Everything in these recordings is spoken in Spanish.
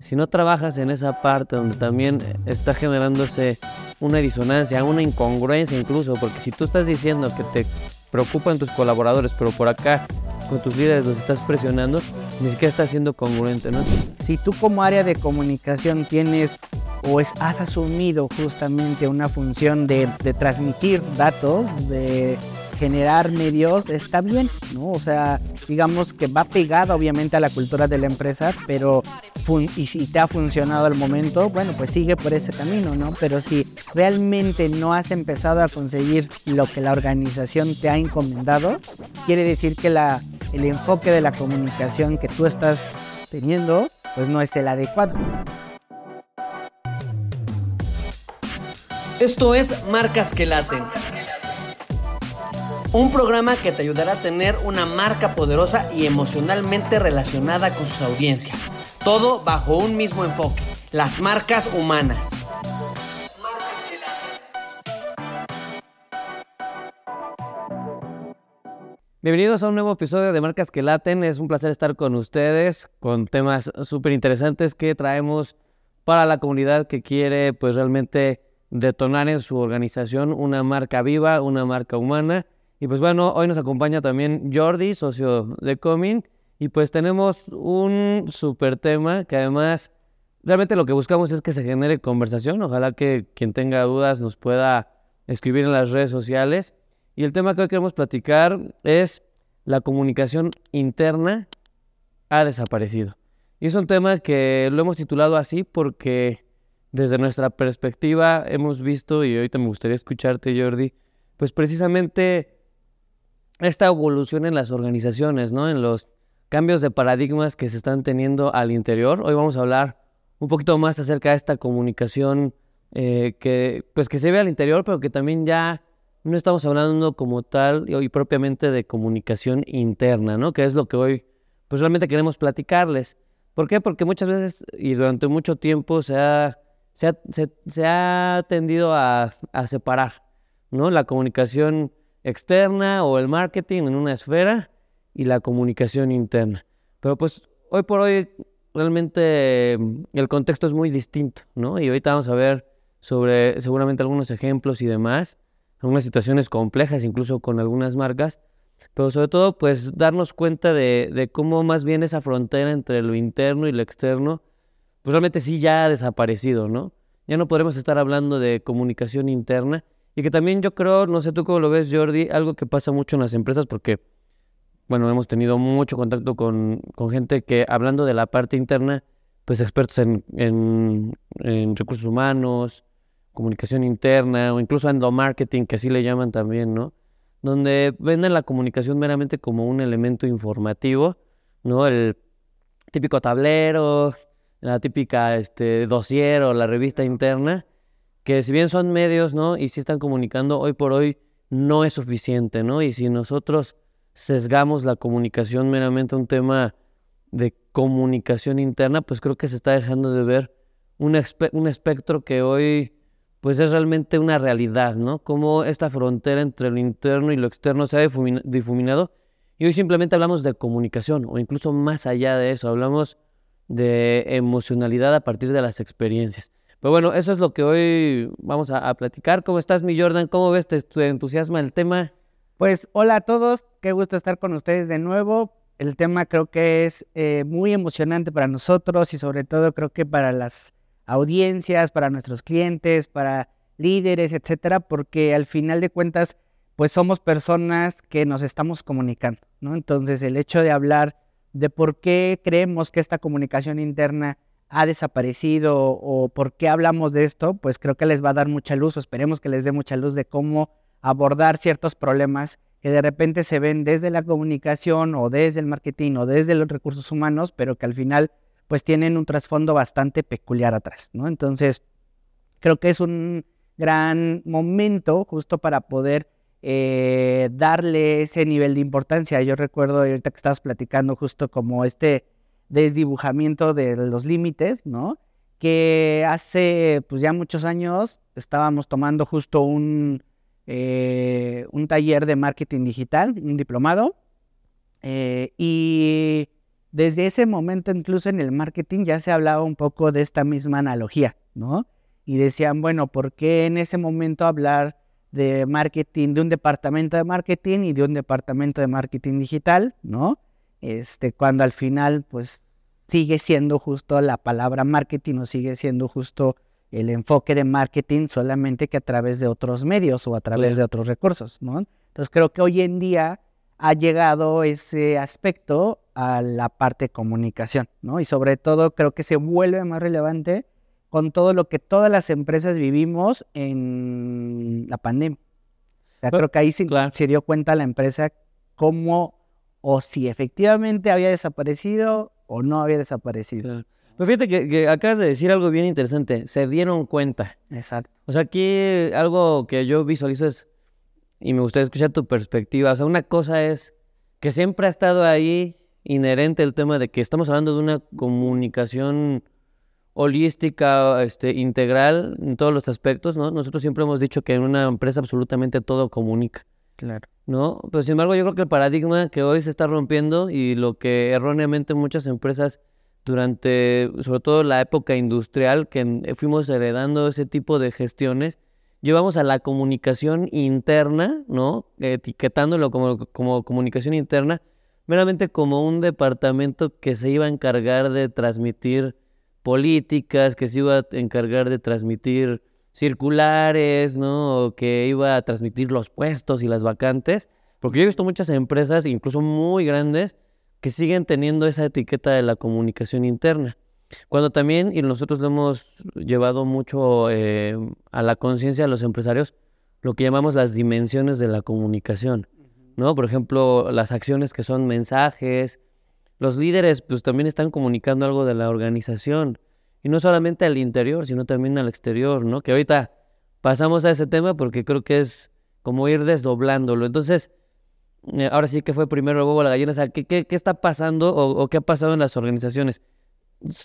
si no trabajas en esa parte donde también está generándose una disonancia, una incongruencia incluso, porque si tú estás diciendo que te preocupan tus colaboradores, pero por acá con tus líderes los estás presionando, ni siquiera estás siendo congruente, ¿no? Si tú como área de comunicación tienes o has asumido justamente una función de, de transmitir datos, de generar medios está bien, ¿no? O sea, digamos que va pegada obviamente a la cultura de la empresa, pero si te ha funcionado al momento, bueno, pues sigue por ese camino, ¿no? Pero si realmente no has empezado a conseguir lo que la organización te ha encomendado, quiere decir que el enfoque de la comunicación que tú estás teniendo, pues no es el adecuado. Esto es Marcas que Laten un programa que te ayudará a tener una marca poderosa y emocionalmente relacionada con sus audiencias. Todo bajo un mismo enfoque, las marcas humanas. Bienvenidos a un nuevo episodio de Marcas que Laten. Es un placer estar con ustedes con temas súper interesantes que traemos para la comunidad que quiere pues realmente detonar en su organización una marca viva, una marca humana y pues bueno, hoy nos acompaña también Jordi, socio de Comin. Y pues tenemos un súper tema que además realmente lo que buscamos es que se genere conversación. Ojalá que quien tenga dudas nos pueda escribir en las redes sociales. Y el tema que hoy queremos platicar es la comunicación interna ha desaparecido. Y es un tema que lo hemos titulado así porque desde nuestra perspectiva hemos visto, y ahorita me gustaría escucharte Jordi, pues precisamente esta evolución en las organizaciones, ¿no? En los cambios de paradigmas que se están teniendo al interior. Hoy vamos a hablar un poquito más acerca de esta comunicación eh, que, pues que se ve al interior, pero que también ya no estamos hablando como tal y, propiamente de comunicación interna, ¿no? Que es lo que hoy, pues realmente queremos platicarles. ¿Por qué? Porque muchas veces y durante mucho tiempo se ha, se ha, se, ha tendido a, a separar, ¿no? La comunicación externa o el marketing en una esfera y la comunicación interna. Pero pues hoy por hoy realmente mm, el contexto es muy distinto, ¿no? Y ahorita vamos a ver sobre seguramente algunos ejemplos y demás, algunas situaciones complejas incluso con algunas marcas, pero sobre todo pues darnos cuenta de, de cómo más bien esa frontera entre lo interno y lo externo, pues realmente sí ya ha desaparecido, ¿no? Ya no podremos estar hablando de comunicación interna, y que también yo creo, no sé tú cómo lo ves, Jordi, algo que pasa mucho en las empresas porque, bueno, hemos tenido mucho contacto con, gente que, hablando de la parte interna, pues expertos en, en, recursos humanos, comunicación interna o incluso endomarketing, que así le llaman también, ¿no? Donde venden la comunicación meramente como un elemento informativo, ¿no? El típico tablero, la típica este, dossier o la revista interna, que si bien son medios, ¿no? Y si están comunicando, hoy por hoy no es suficiente, ¿no? Y si nosotros sesgamos la comunicación meramente un tema de comunicación interna, pues creo que se está dejando de ver un, un espectro que hoy pues es realmente una realidad, ¿no? Cómo esta frontera entre lo interno y lo externo se ha difuminado y hoy simplemente hablamos de comunicación o incluso más allá de eso, hablamos de emocionalidad a partir de las experiencias. Pero bueno, eso es lo que hoy vamos a, platicar. ¿Cómo estás, mi Jordan? ¿Cómo ves? ¿Te, entusiasmo entusiasma el tema? Pues hola a todos, qué gusto estar con ustedes de nuevo. El tema creo que es eh, muy emocionante para nosotros y sobre todo creo que para las audiencias, para nuestros clientes, para líderes, etcétera, porque al final de cuentas, pues somos personas que nos estamos comunicando, ¿no? Entonces, el hecho de hablar de por qué creemos que esta comunicación interna ha desaparecido o por qué hablamos de esto, pues creo que les va a dar mucha luz o esperemos que les dé mucha luz de cómo abordar ciertos problemas que de repente se ven desde la comunicación o desde el marketing o desde los recursos humanos, pero que al final pues tienen un trasfondo bastante peculiar atrás, ¿no? Entonces, creo que es un gran momento justo para poder eh, darle ese nivel de importancia. Yo recuerdo ahorita que estabas platicando justo como este desdibujamiento de los límites, ¿no? Que hace pues ya muchos años estábamos tomando justo un, eh, un taller de marketing digital, un diplomado, eh, y desde ese momento incluso en el marketing ya se hablaba un poco de esta misma analogía, ¿no? Y decían, bueno, ¿por qué en ese momento hablar de marketing, de un departamento de marketing y de un departamento de marketing digital, ¿no? Este, cuando al final, pues sigue siendo justo la palabra marketing o sigue siendo justo el enfoque de marketing solamente que a través de otros medios o a través de otros recursos, ¿no? Entonces creo que hoy en día ha llegado ese aspecto a la parte de comunicación, ¿no? Y sobre todo creo que se vuelve más relevante con todo lo que todas las empresas vivimos en la pandemia. O sea, creo que ahí se, se dio cuenta la empresa cómo o si efectivamente había desaparecido o no había desaparecido. Pero fíjate que, acabas de decir algo bien interesante. Se dieron cuenta. Exacto. O sea, aquí algo que yo visualizo es, y me gustaría escuchar tu perspectiva. O sea, una cosa es que siempre ha estado ahí inherente el tema de que estamos hablando de una comunicación holística, este, integral en todos los aspectos, ¿no? Nosotros siempre hemos dicho que en una empresa absolutamente todo comunica. Claro. ¿No? Pero sin embargo, yo creo que el paradigma que hoy se está rompiendo y lo que erróneamente muchas empresas durante, sobre todo la época industrial, que fuimos heredando ese tipo de gestiones, llevamos a la comunicación interna, ¿no? Etiquetándolo como, como comunicación interna, meramente como un departamento que se iba a encargar de transmitir políticas, que se iba a encargar de transmitir circulares, ¿no? O que iba a transmitir los puestos y las vacantes. Porque yo he visto muchas empresas, incluso muy grandes, que siguen teniendo esa etiqueta de la comunicación interna. Cuando también, y nosotros lo hemos llevado mucho eh, a la conciencia de los empresarios, lo que llamamos las dimensiones de la comunicación, ¿no? Por ejemplo, las acciones que son mensajes, los líderes pues también están comunicando algo de la organización, y no solamente al interior, sino también al exterior, ¿no? Que ahorita pasamos a ese tema porque creo que es como ir desdoblándolo. Entonces, eh, ahora sí que fue primero el huevo la gallina, o sea, ¿qué, qué, está pasando o, qué ha pasado en las organizaciones?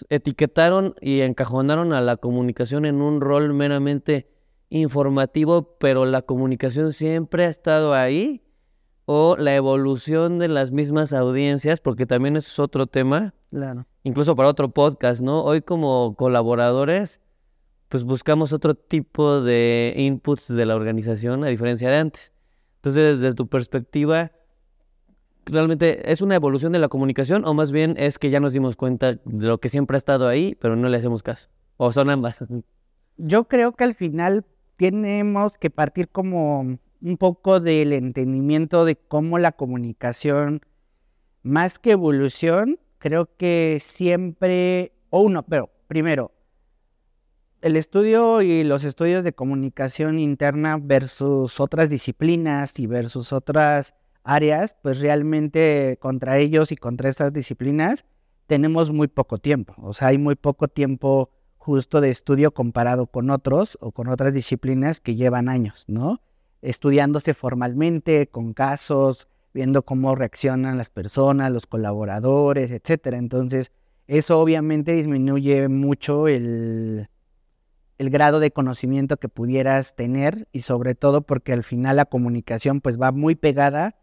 Etiquetaron y encajonaron a la comunicación en un rol meramente informativo, pero la comunicación siempre ha estado ahí, o la evolución de las mismas audiencias, porque también eso es otro tema, claro. Incluso para otro podcast, ¿no? Hoy como colaboradores, pues buscamos otro tipo de inputs de la organización a diferencia de antes. Entonces, desde tu perspectiva, ¿realmente es una evolución de la comunicación o más bien es que ya nos dimos cuenta de lo que siempre ha estado ahí, pero no le hacemos caso? ¿O son ambas? Yo creo que al final tenemos que partir como un poco del entendimiento de cómo la comunicación, más que evolución, creo que siempre, o uno, pero primero, el estudio y los estudios de comunicación interna versus otras disciplinas y versus otras áreas, pues realmente contra ellos y contra estas disciplinas tenemos muy poco tiempo. O sea, hay muy poco tiempo justo de estudio comparado con otros o con otras disciplinas que llevan años, ¿no? Estudiándose formalmente, con casos, viendo cómo reaccionan las personas, los colaboradores, etcétera. Entonces, eso obviamente disminuye mucho el, el grado de conocimiento que pudieras tener y sobre todo porque al final la comunicación pues va muy pegada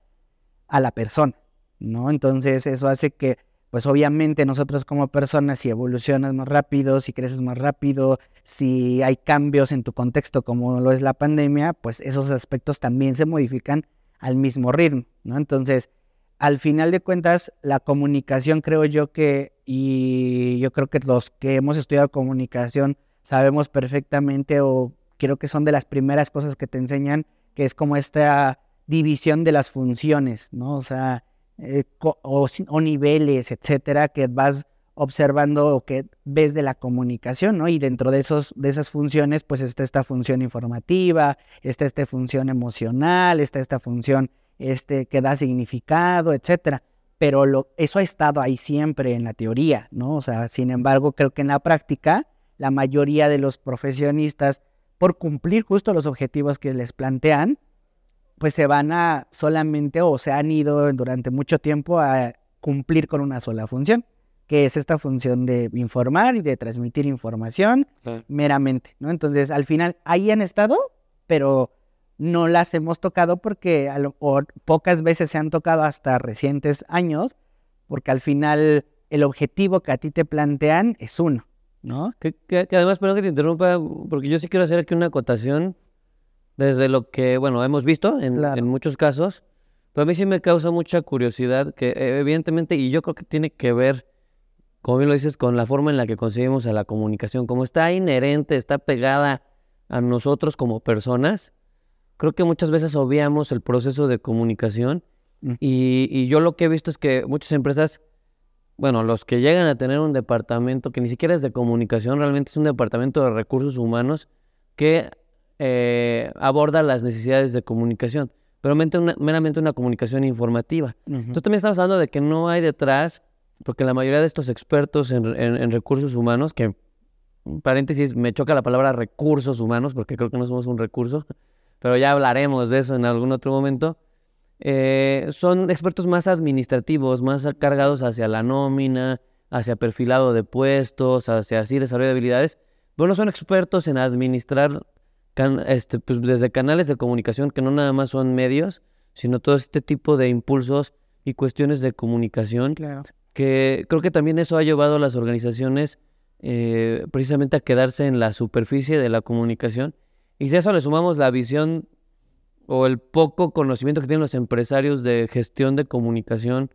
a la persona, ¿no? Entonces eso hace que pues obviamente nosotros como personas si evolucionas más rápido, si creces más rápido, si hay cambios en tu contexto como lo es la pandemia, pues esos aspectos también se modifican al mismo ritmo, ¿no? Entonces, al final de cuentas, la comunicación creo yo que, y yo creo que los que hemos estudiado comunicación, sabemos perfectamente o creo que son de las primeras cosas que te enseñan, que es como esta división de las funciones, ¿no? O sea, eh, o, niveles, etcétera, que vas observando o que ves de la comunicación, ¿no? Y dentro de, esos, de esas funciones, pues está esta función informativa, está esta función emocional, está esta función este, que da significado, etcétera. Pero lo, eso ha estado ahí siempre en la teoría, ¿no? O sea, sin embargo, creo que en la práctica la mayoría de los profesionistas, por cumplir justo los objetivos que les plantean, pues se van a solamente o se han ido durante mucho tiempo a cumplir con una sola función, que es esta función de informar y de transmitir información meramente, ¿no? Entonces, al final, ahí han estado, pero no las hemos tocado porque a pocas veces se han tocado hasta recientes años, porque al final el objetivo que a ti te plantean es uno, ¿no? Que, además, perdón que te interrumpa, porque yo sí quiero hacer aquí una acotación desde lo que, bueno, hemos visto en, en muchos casos, pero a mí sí me causa mucha curiosidad que evidentemente, y yo creo que tiene que ver, como bien lo dices, con la forma en la que concebimos a la comunicación, como está inherente, está pegada a nosotros como personas, creo que muchas veces obviamos el proceso de comunicación mm. y, yo lo que he visto es que muchas empresas, bueno, los que llegan a tener un departamento que ni siquiera es de comunicación, realmente es un departamento de recursos humanos que eh, aborda las necesidades de comunicación, pero meramente una, comunicación informativa. Entonces también estamos hablando de que no hay detrás, porque la mayoría de estos expertos en recursos humanos, que paréntesis, me choca la palabra recursos humanos porque creo que no somos un recurso, pero ya hablaremos de eso en algún otro momento. Eh, son expertos más administrativos, más cargados hacia la nómina, hacia perfilado de puestos, hacia así desarrollo de habilidades, pero no son expertos en administrar este, pues, desde canales de comunicación que no nada más son medios, sino todo este tipo de impulsos y cuestiones de comunicación, que creo que también eso ha llevado a las organizaciones eh, precisamente a quedarse en la superficie de la comunicación. Y si a eso le sumamos la visión o el poco conocimiento que tienen los empresarios de gestión de comunicación,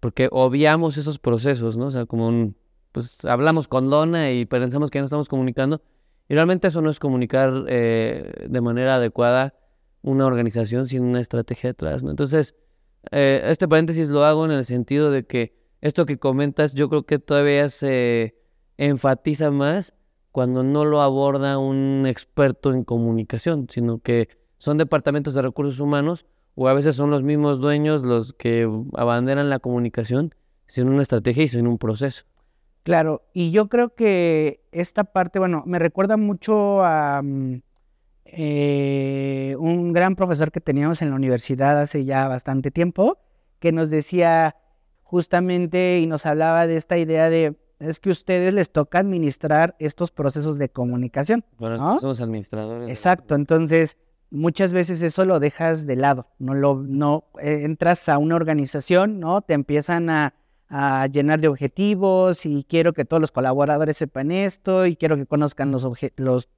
porque obviamos esos procesos, ¿no? O sea, como pues hablamos con Dona y pensamos que ya no estamos comunicando, y realmente eso no es comunicar eh, de manera adecuada una organización sin una estrategia detrás, ¿no? Entonces, eh, este paréntesis lo hago en el sentido de que esto que comentas yo creo que todavía se enfatiza más cuando no lo aborda un experto en comunicación, sino que son departamentos de recursos humanos o a veces son los mismos dueños los que abanderan la comunicación sin una estrategia y sin un proceso. Claro, y yo creo que esta parte, bueno, me recuerda mucho a mm, eh, un gran profesor que teníamos en la universidad hace ya bastante tiempo, que nos decía justamente y nos hablaba de esta idea de es que a ustedes les toca administrar estos procesos de comunicación. Bueno, somos administradores. Exacto, entonces muchas veces eso lo dejas de lado, no lo, no eh, entras a una organización, ¿no? Te empiezan a, llenar de objetivos y quiero que todos los colaboradores sepan esto y quiero que conozcan los, los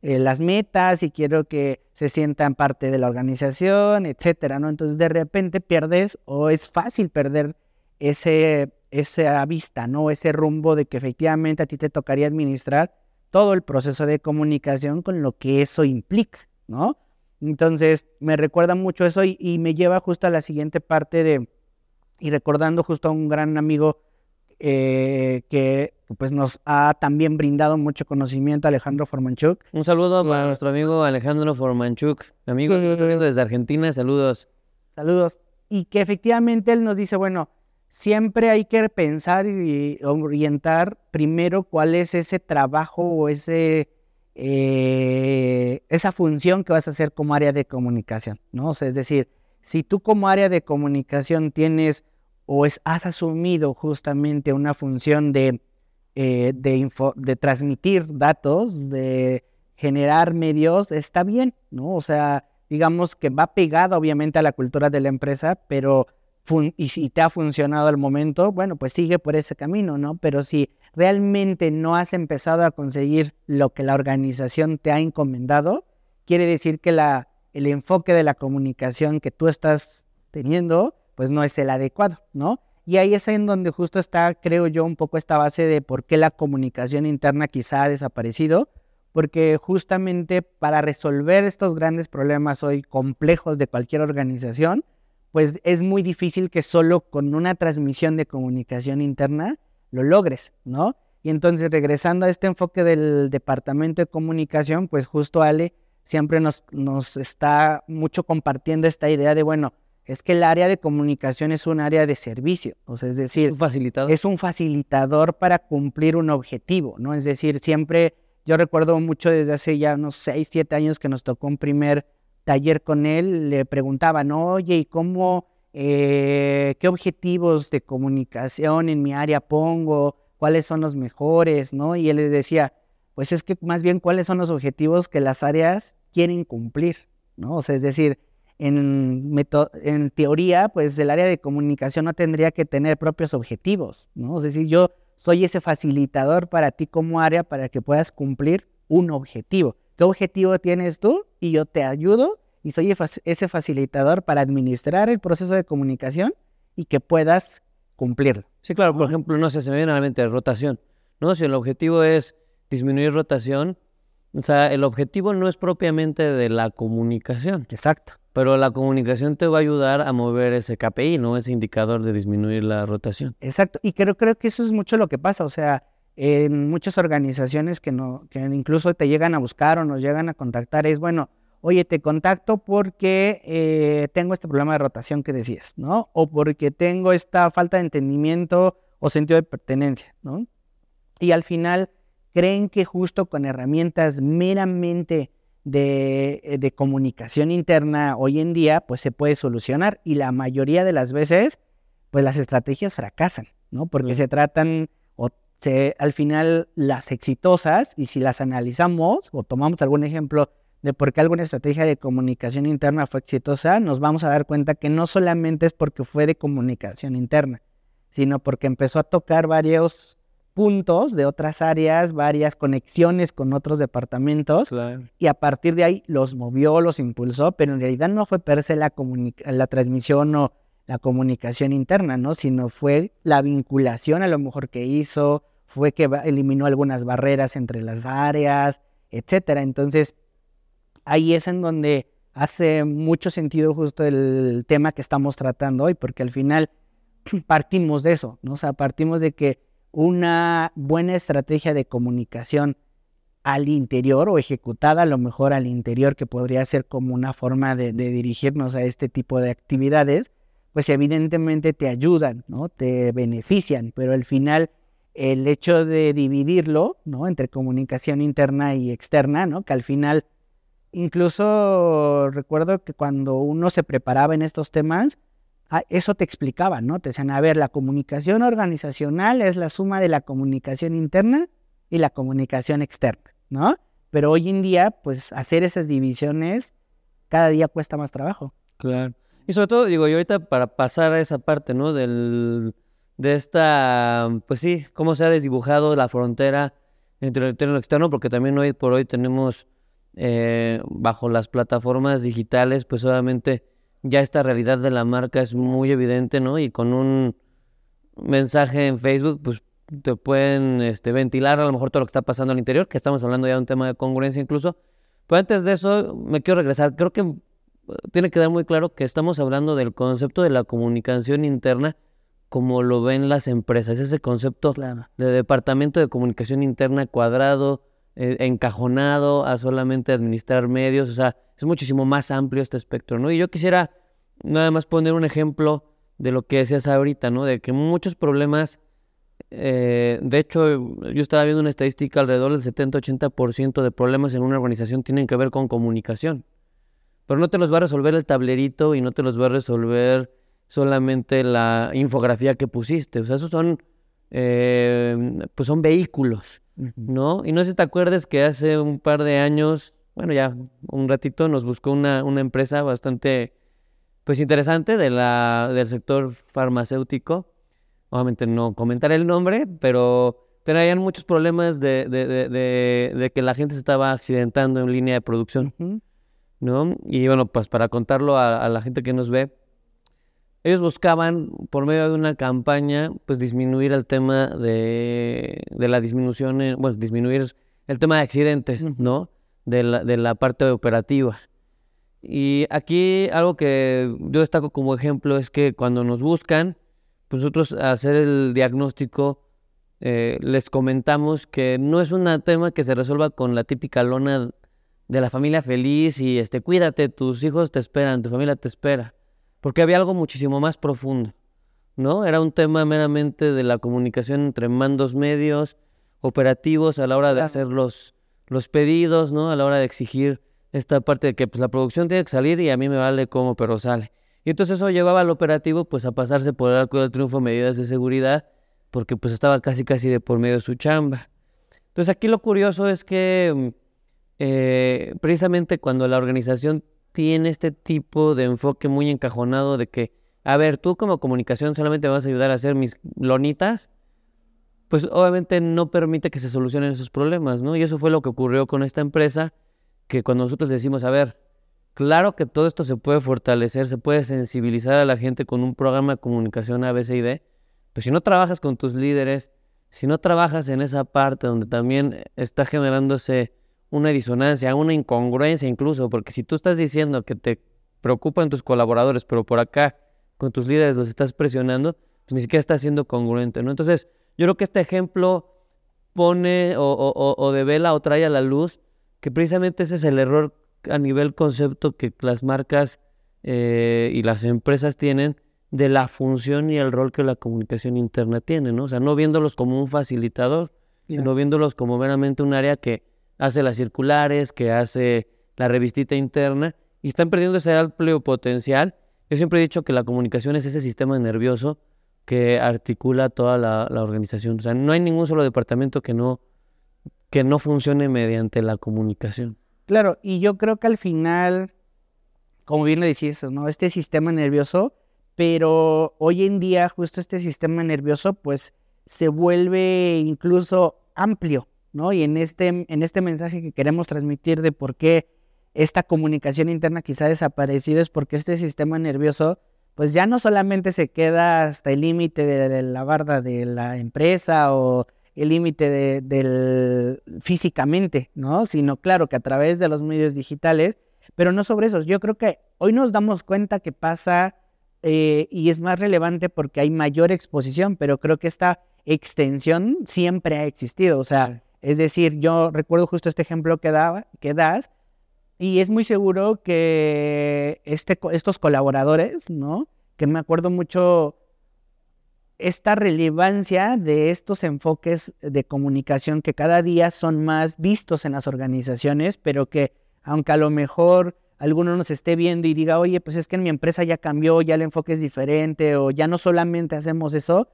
eh, las metas y quiero que se sientan parte de la organización, etcétera, ¿no? Entonces de repente pierdes o es fácil perder ese esa vista, ¿no? Ese rumbo de que efectivamente a ti te tocaría administrar todo el proceso de comunicación con lo que eso implica, ¿no? Entonces, me recuerda mucho eso y, me lleva justo a la siguiente parte de, y recordando justo a un gran amigo eh, que pues nos ha también brindado mucho conocimiento, Alejandro Formanchuk. Un saludo para nuestro amigo Alejandro Formanchuk, amigo desde Argentina, saludos. Saludos. Y que efectivamente él nos dice, bueno, siempre hay que pensar y orientar primero cuál es ese trabajo o ese, eh, esa función que vas a hacer como área de comunicación, ¿no? es decir, si tú como área de comunicación tienes o has asumido justamente una función de, eh, de, de transmitir datos, de generar medios, está bien, ¿no? O sea, digamos que va pegado obviamente a la cultura de la empresa, pero y si te ha funcionado al momento, bueno, pues sigue por ese camino, ¿no? Pero si realmente no has empezado a conseguir lo que la organización te ha encomendado, quiere decir que la, el enfoque de la comunicación que tú estás teniendo, pues no es el adecuado, ¿no? Y ahí es en donde justo está, creo yo, un poco esta base de por qué la comunicación interna quizá ha desaparecido, porque justamente para resolver estos grandes problemas hoy complejos de cualquier organización, pues es muy difícil que solo con una transmisión de comunicación interna lo logres, ¿no? Y entonces regresando a este enfoque del departamento de comunicación, pues justo Ale siempre nos, nos está mucho compartiendo esta idea de, bueno, es que el área de comunicación es un área de servicio, o sea, es decir, facilitador. es un facilitador para cumplir un objetivo, ¿no? Es decir, siempre, yo recuerdo mucho desde hace ya unos 6, 7 años que nos tocó un primer taller con él, le preguntaban, oye, ¿y cómo, eh, qué objetivos de comunicación en mi área pongo? ¿Cuáles son los mejores? ¿No? Y él le decía, pues es que más bien cuáles son los objetivos que las áreas quieren cumplir, ¿no? O sea, es decir, en, en teoría, pues el área de comunicación no tendría que tener propios objetivos, ¿no? Es decir, yo soy ese facilitador para ti como área para que puedas cumplir un objetivo. ¿Qué objetivo tienes tú? Y yo te ayudo y soy ese facilitador para administrar el proceso de comunicación y que puedas cumplirlo. Sí, claro, por ejemplo, no sé, se me viene a la mente rotación. ¿no? Si el objetivo es disminuir rotación, o sea, el objetivo no es propiamente de la comunicación. Exacto. Pero la comunicación te va a ayudar a mover ese KPI, ¿no? Ese indicador de disminuir la rotación. Exacto. Y creo, creo que eso es mucho lo que pasa. O sea, en muchas organizaciones que, no, que incluso te llegan a buscar o nos llegan a contactar, es bueno, oye, te contacto porque eh, tengo este problema de rotación que decías, ¿no? O porque tengo esta falta de entendimiento o sentido de pertenencia, ¿no? Y al final creen que justo con herramientas meramente eh, de, comunicación interna hoy en día, pues se puede solucionar. Y la mayoría de las veces, pues las estrategias fracasan, ¿no? Porque se tratan, se, al final, las exitosas, y si las analizamos o tomamos algún ejemplo de por qué alguna estrategia de comunicación interna fue exitosa, nos vamos a dar cuenta que no solamente es porque fue de comunicación interna, sino porque empezó a tocar varios puntos de otras áreas, varias conexiones con otros departamentos y a partir de ahí los movió, los impulsó, pero en realidad no fue per se la, la transmisión o la comunicación interna, ¿no? Sino fue la vinculación a lo mejor que hizo, fue que eliminó algunas barreras entre las áreas, etcétera. Entonces, ahí es en donde hace mucho sentido justo el tema que estamos tratando hoy, porque al final partimos de eso, ¿no? O sea, partimos de que una buena estrategia de comunicación al interior o ejecutada a lo mejor al interior, que podría ser como una forma de, dirigirnos a este tipo de actividades, pues evidentemente te ayudan, ¿no? Te benefician, pero al final el hecho de dividirlo, ¿no? Entre comunicación interna y externa, ¿no? Que al final, incluso recuerdo que cuando uno se preparaba en estos temas, Ah, eso te explicaba, ¿no? Te decían, a ver, la comunicación organizacional es la suma de la comunicación interna y la comunicación externa, ¿no? Pero hoy en día, pues hacer esas divisiones cada día cuesta más trabajo. Claro. Y sobre todo, digo, yo ahorita para pasar a esa parte, ¿no? Del, de esta, pues sí, cómo se ha desdibujado la frontera entre lo interno y lo externo, porque también hoy por hoy tenemos eh, bajo las plataformas digitales, pues obviamente ya esta realidad de la marca es muy evidente, ¿no? Y con un mensaje en Facebook, pues te pueden este, ventilar a lo mejor todo lo que está pasando al interior, que estamos hablando ya de un tema de congruencia incluso. Pero antes de eso, me quiero regresar. Creo que tiene que quedar muy claro que estamos hablando del concepto de la comunicación interna como lo ven las empresas, ese concepto de departamento de comunicación interna cuadrado, eh, encajonado a solamente administrar medios, o sea, es muchísimo más amplio este espectro, ¿no? Y yo quisiera nada más poner un ejemplo de lo que decías ahorita, ¿no? De que muchos problemas, eh, de hecho, yo estaba viendo una estadística alrededor del 70-80% de problemas en una organización tienen que ver con comunicación. Pero no te los va a resolver el tablerito y no te los va a resolver solamente la infografía que pusiste. O sea, esos son, eh, pues son vehículos, ¿no? Y no sé si te acuerdas que hace un par de años bueno, ya un ratito nos buscó una, una empresa bastante, pues interesante de la, del sector farmacéutico. Obviamente no comentaré el nombre, pero tenían muchos problemas de, de, de, de, que la gente se estaba accidentando en línea de producción, ¿no? Y bueno, pues para contarlo a, la gente que nos ve, ellos buscaban, por medio de una campaña, pues disminuir el tema de, de la disminución, bueno, disminuir el tema de accidentes, ¿no? de la, de la parte operativa. Y aquí algo que yo destaco como ejemplo es que cuando nos buscan, pues nosotros hacer el diagnóstico eh, les comentamos que no es un tema que se resuelva con la típica lona de la familia feliz y este cuídate, tus hijos te esperan, tu familia te espera, porque había algo muchísimo más profundo, ¿no? Era un tema meramente de la comunicación entre mandos medios, operativos a la hora de hacer los, los pedidos, ¿no? A la hora de exigir esta parte de que pues la producción tiene que salir y a mí me vale cómo, pero sale. Y entonces eso llevaba al operativo pues a pasarse por el arco del triunfo medidas de seguridad porque pues estaba casi casi de por medio de su chamba. Entonces aquí lo curioso es que mm, eh, precisamente cuando la organización tiene este tipo de enfoque muy encajonado de que, a ver, tú como comunicación solamente vas a ayudar a hacer mis lonitas, pues obviamente no permite que se solucionen esos problemas, ¿no? Y eso fue lo que ocurrió con esta empresa, que cuando nosotros decimos, a ver, claro que todo esto se puede fortalecer, se puede sensibilizar a la gente con un programa de comunicación ABCD, pues si no trabajas con tus líderes, si no trabajas en esa parte donde también está generándose una disonancia, una incongruencia incluso, porque si tú estás diciendo que te preocupan tus colaboradores, pero por acá con tus líderes los estás presionando, pues ni siquiera estás siendo congruente, ¿no? Entonces, yo creo que este ejemplo pone o, o, o devela o trae a la luz que precisamente ese es el error a nivel concepto que las marcas eh, y las empresas tienen de la función y el rol que la comunicación interna tiene, ¿no? O sea, no viéndolos como un facilitador, sino viéndolos como meramente un área que hace las circulares, que hace la revistita interna, y están perdiendo ese amplio potencial. Yo siempre he dicho que la comunicación es ese sistema nervioso que articula toda la, organización. O sea, no hay ningún solo departamento que no, que no funcione mediante la comunicación. Claro, y yo creo que al final, como bien lo decís, ¿no? Este sistema nervioso, pero hoy en día justo este sistema nervioso pues se vuelve incluso amplio, ¿no? Y en este, en este mensaje que queremos transmitir de por qué esta comunicación interna quizá ha desaparecido es porque este sistema nervioso pues ya no solamente se queda hasta el límite de la barda de la empresa o el límite de, del físicamente, ¿no? Sino claro que a través de los medios digitales, pero no sobre eso. Yo creo que hoy nos damos cuenta que pasa eh, y es más relevante porque hay mayor exposición, pero creo que esta extensión siempre ha existido. O sea, es decir, yo recuerdo justo este ejemplo que, daba, que das y es muy seguro que este, estos colaboradores, ¿no? Que me acuerdo mucho esta relevancia de estos enfoques de comunicación que cada día son más vistos en las organizaciones, pero que aunque a lo mejor alguno nos esté viendo y diga, oye, pues es que en mi empresa ya cambió, ya el enfoque es diferente, o ya no solamente hacemos eso,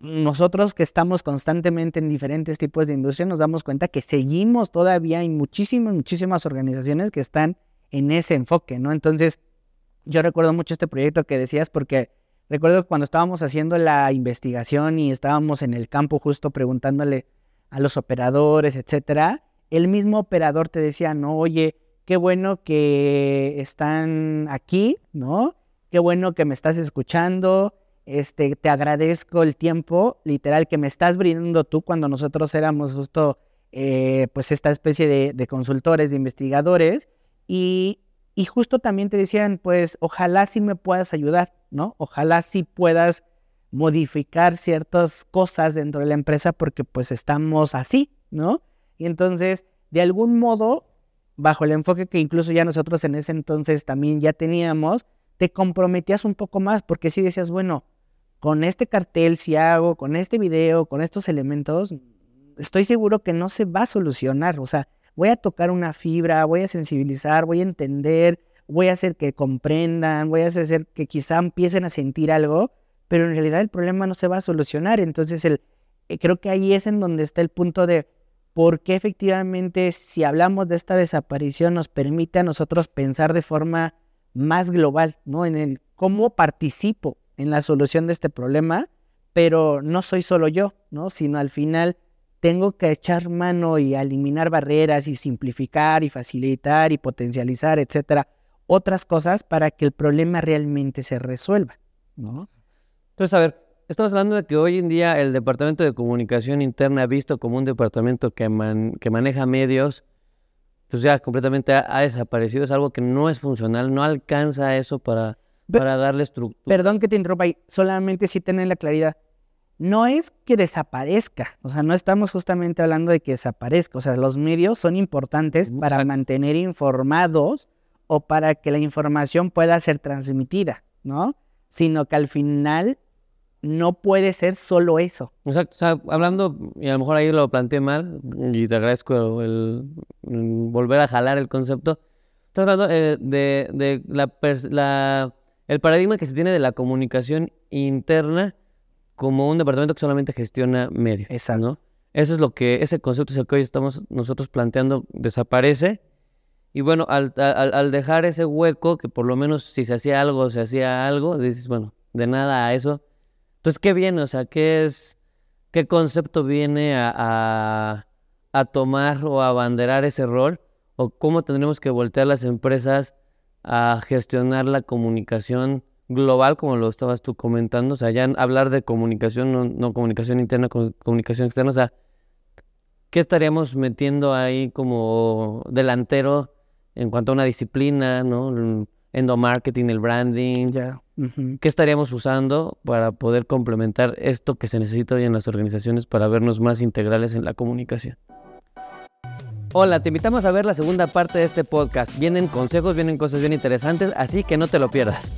nosotros que estamos constantemente en diferentes tipos de industria nos damos cuenta que seguimos todavía en muchísimas, muchísimas organizaciones que están en ese enfoque, ¿no? Entonces, yo recuerdo mucho este proyecto que decías porque Recuerdo cuando estábamos haciendo la investigación y estábamos en el campo justo preguntándole a los operadores, etcétera, el mismo operador te decía, no, oye, qué bueno que están aquí, ¿no? Qué bueno que me estás escuchando, este, te agradezco el tiempo literal que me estás brindando tú cuando nosotros éramos justo, eh, pues, esta especie de, consultores, de investigadores, y, y justo también te decían, pues, ojalá sí me puedas ayudar, ¿no? Ojalá sí puedas modificar ciertas cosas dentro de la empresa porque pues estamos así, ¿no? Y entonces, de algún modo, bajo el enfoque que incluso ya nosotros en ese entonces también ya teníamos, te comprometías un poco más porque si decías, bueno, con este cartel si hago, con este video, con estos elementos, estoy seguro que no se va a solucionar, o sea, voy a tocar una fibra, voy a sensibilizar, voy a entender, voy a hacer que comprendan, voy a hacer que quizá empiecen a sentir algo, pero en realidad el problema no se va a solucionar. Entonces, el, eh, creo que ahí es en donde está el punto de por qué efectivamente si hablamos de esta desaparición nos permite a nosotros pensar de forma más global, ¿no? En el cómo participo en la solución de este problema, pero no soy solo yo, ¿no? Sino al final tengo que echar mano y eliminar barreras y simplificar y facilitar y potencializar, etcétera, otras cosas para que el problema realmente se resuelva, ¿no? Entonces, a ver, estamos hablando de que hoy en día el Departamento de Comunicación Interna, visto como un departamento que, que maneja medios, pues ya completamente ha, desaparecido, es algo que no es funcional, no alcanza eso para, para darle estructura. Perdón que te interrumpa ahí, solamente si tener la claridad. No es que desaparezca, o sea, no estamos justamente hablando de que desaparezca, o sea, los medios son importantes para mantener informados o para que la información pueda ser transmitida, ¿no? Sino que al final no puede ser solo eso. Exacto, o sea, hablando, y a lo mejor ahí lo planteé mal, y te agradezco el, volver a jalar el concepto. Estás hablando eh, de, de la, el paradigma que se tiene de la comunicación interna como un departamento que solamente gestiona medios. Exacto. ¿no? Eso es lo que, ese concepto es el que hoy estamos nosotros planteando, desaparece Y bueno, al, al, al, dejar ese hueco, que por lo menos si se hacía algo, se hacía algo, dices, bueno, de nada a eso. Entonces, ¿qué viene? O sea, ¿qué es, qué concepto viene a, a, a tomar o a abanderar ese rol? ¿O cómo tendremos que voltear las empresas a gestionar la comunicación global, como lo estabas tú comentando? O sea, ya hablar de comunicación, no, no comunicación interna, comunicación externa, o sea, ¿qué estaríamos metiendo ahí como delantero en cuanto a una disciplina, ¿no? El endomarketing, el branding. Ya. ¿Qué estaríamos usando para poder complementar esto que se necesita hoy en las organizaciones para vernos más integrales en la comunicación? Hola, te invitamos a ver la segunda parte de este podcast. Vienen consejos, vienen cosas bien interesantes, así que no te lo pierdas.